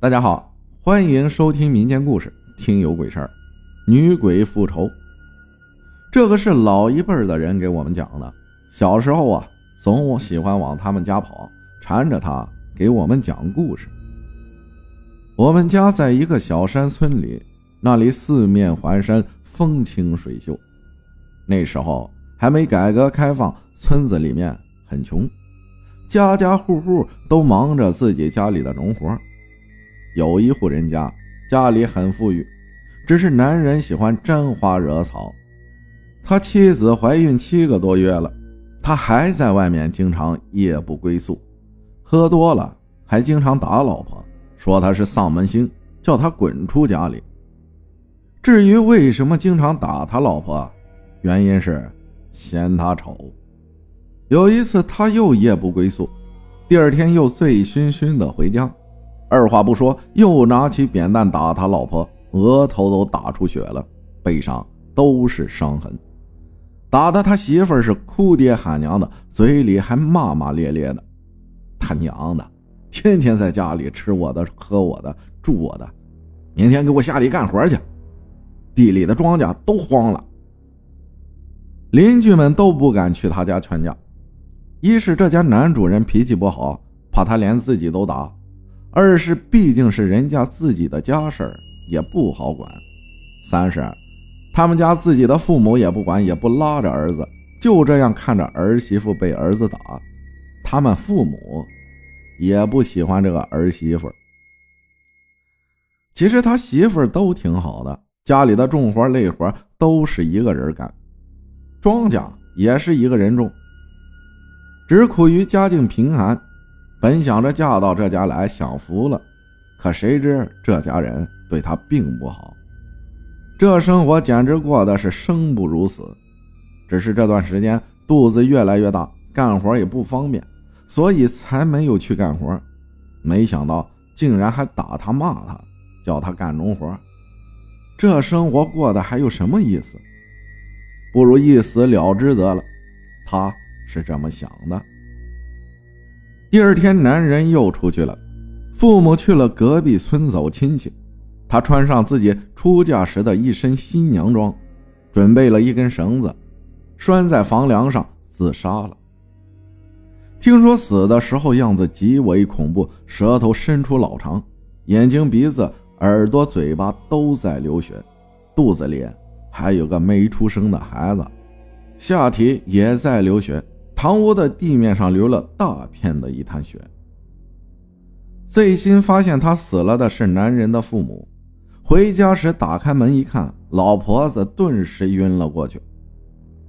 大家好，欢迎收听民间故事《听有鬼事儿》，女鬼复仇。这个是老一辈的人给我们讲的。小时候啊，总喜欢往他们家跑，缠着他给我们讲故事。我们家在一个小山村里，那里四面环山，风清水秀。那时候还没改革开放，村子里面很穷，家家户户都忙着自己家里的农活。有一户人家，家里很富裕，只是男人喜欢沾花惹草。他妻子怀孕七个多月了，他还在外面经常夜不归宿，喝多了还经常打老婆，说他是丧门星，叫他滚出家里。至于为什么经常打他老婆，原因是嫌他丑。有一次他又夜不归宿，第二天又醉醺醺的回家。二话不说，又拿起扁担打他老婆，额头都打出血了，背上都是伤痕，打的他媳妇是哭爹喊娘的，嘴里还骂骂咧咧的：“他娘的，天天在家里吃我的、喝我的、住我的，明天给我下地干活去，地里的庄稼都荒了。”邻居们都不敢去他家劝架，一是这家男主人脾气不好，怕他连自己都打。二是毕竟是人家自己的家事儿，也不好管；三是他们家自己的父母也不管，也不拉着儿子，就这样看着儿媳妇被儿子打，他们父母也不喜欢这个儿媳妇。其实他媳妇都挺好的，家里的重活累活都是一个人干，庄稼也是一个人种，只苦于家境贫寒。本想着嫁到这家来享福了，可谁知这家人对她并不好，这生活简直过得是生不如死。只是这段时间肚子越来越大，干活也不方便，所以才没有去干活。没想到竟然还打他骂他，叫他干农活，这生活过得还有什么意思？不如一死了之得了。他是这么想的。第二天，男人又出去了。父母去了隔壁村走亲戚，他穿上自己出嫁时的一身新娘装，准备了一根绳子，拴在房梁上自杀了。听说死的时候样子极为恐怖，舌头伸出老长，眼睛、鼻子、耳朵、嘴巴都在流血，肚子里还有个没出生的孩子，下体也在流血。堂屋的地面上流了大片的一滩血。最先发现他死了的是男人的父母，回家时打开门一看，老婆子顿时晕了过去。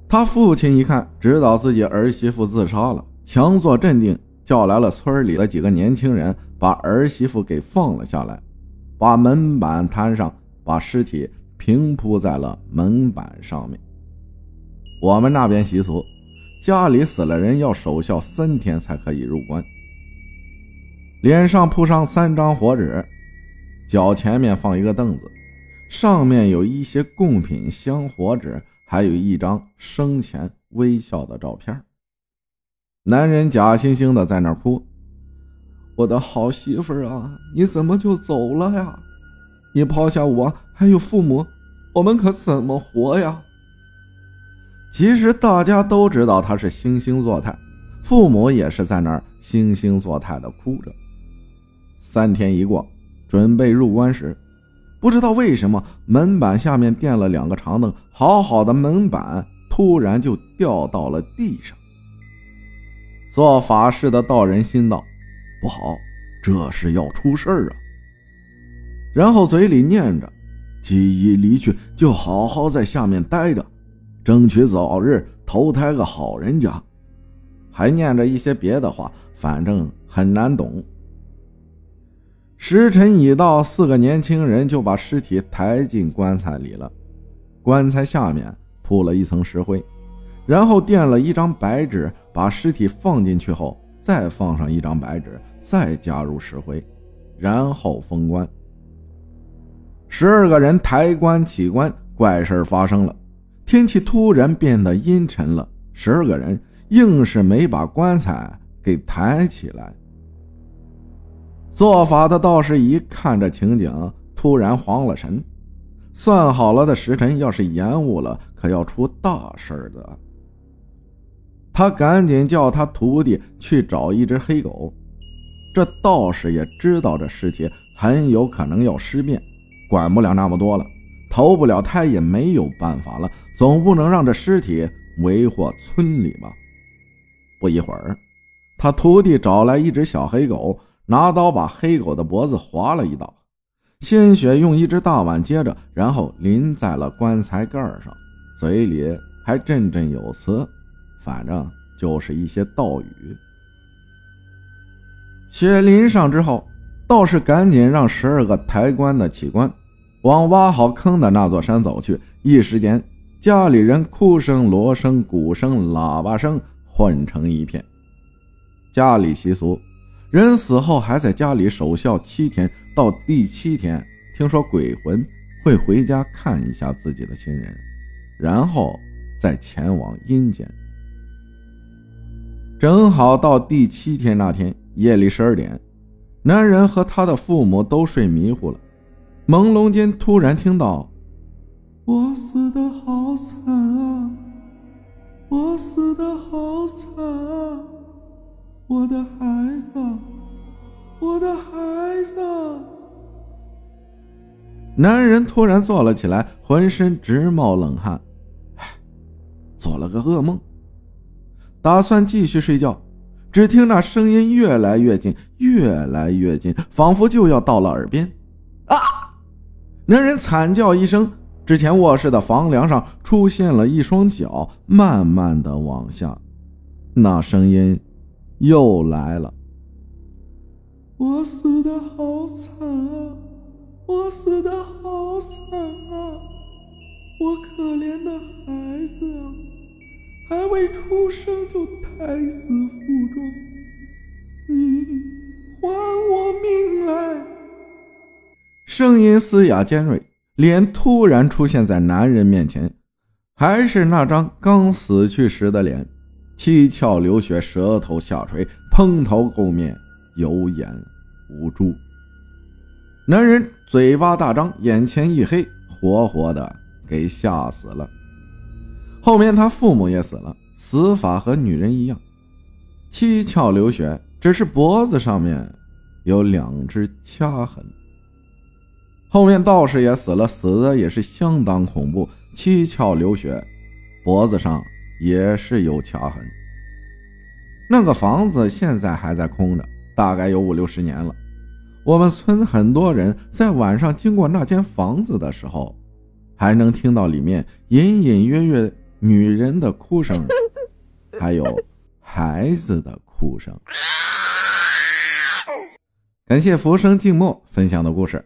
他父亲一看，知道自己儿媳妇自杀了，强作镇定，叫来了村里的几个年轻人，把儿媳妇给放了下来，把门板摊上，把尸体平铺在了门板上面。我们那边习俗。家里死了人要守孝三天才可以入关。脸上铺上三张火纸，脚前面放一个凳子，上面有一些贡品、香火纸，还有一张生前微笑的照片。男人假惺惺的在那哭：“我的好媳妇啊，你怎么就走了呀？你抛下我还有父母，我们可怎么活呀？”其实大家都知道他是惺惺作态，父母也是在那儿惺惺作态的哭着。三天一过，准备入关时，不知道为什么门板下面垫了两个长凳，好好的门板突然就掉到了地上。做法事的道人心道：“不好，这是要出事儿啊！”然后嘴里念着：“记忆离去，就好好在下面待着。”争取早日投胎个好人家，还念着一些别的话，反正很难懂。时辰已到，四个年轻人就把尸体抬进棺材里了。棺材下面铺了一层石灰，然后垫了一张白纸，把尸体放进去后，再放上一张白纸，再加入石灰，然后封棺。十二个人抬棺起棺，怪事发生了。天气突然变得阴沉了，十二个人硬是没把棺材给抬起来。做法的道士一看这情景，突然慌了神。算好了的时辰，要是延误了，可要出大事的。他赶紧叫他徒弟去找一只黑狗。这道士也知道这尸体很有可能要尸变，管不了那么多了，投不了胎也没有办法了，总不能让这尸体为祸村里吧？不一会儿，他徒弟找来一只小黑狗，拿刀把黑狗的脖子划了一刀。鲜血用一只大碗接着，然后淋在了棺材盖上，嘴里还振振有词，反正就是一些道语。血淋上之后，道士赶紧让十二个抬棺的起棺，往挖好坑的那座山走去。一时间，家里人哭声、锣声、鼓声、喇叭声混成一片。家里习俗。人死后还在家里守孝七天，到第七天，听说鬼魂会回家看一下自己的亲人，然后再前往阴间。正好到第七天那天夜里十二点，男人和他的父母都睡迷糊了，朦胧间突然听到：“我死的好惨啊，我死的好惨啊。”我的孩子，我的孩子！男人突然坐了起来，浑身直冒冷汗。做了个噩梦，打算继续睡觉。只听那声音越来越近，越来越近，仿佛就要到了耳边。男人惨叫一声，之前卧室的房梁上出现了一双脚，慢慢的往下。那声音。又来了！我死的好惨啊！我死的好惨啊！我可怜的孩子啊，还未出生就胎死腹中，你还我命来！声音嘶哑尖锐，脸突然出现在男人面前，还是那张刚死去时的脸。七窍流血，舌头下垂，蓬头垢面，有眼无珠。男人嘴巴大张，眼前一黑，活活的给吓死了。后面他父母也死了，死法和女人一样，七窍流血，只是脖子上面有两只掐痕。后面道士也死了，死的也是相当恐怖，七窍流血，脖子上。也是有掐痕。那个房子现在还在空着，大概有五六十年了。我们村很多人在晚上经过那间房子的时候，还能听到里面隐隐约约女人的哭声，还有孩子的哭声。感谢浮生静默分享的故事，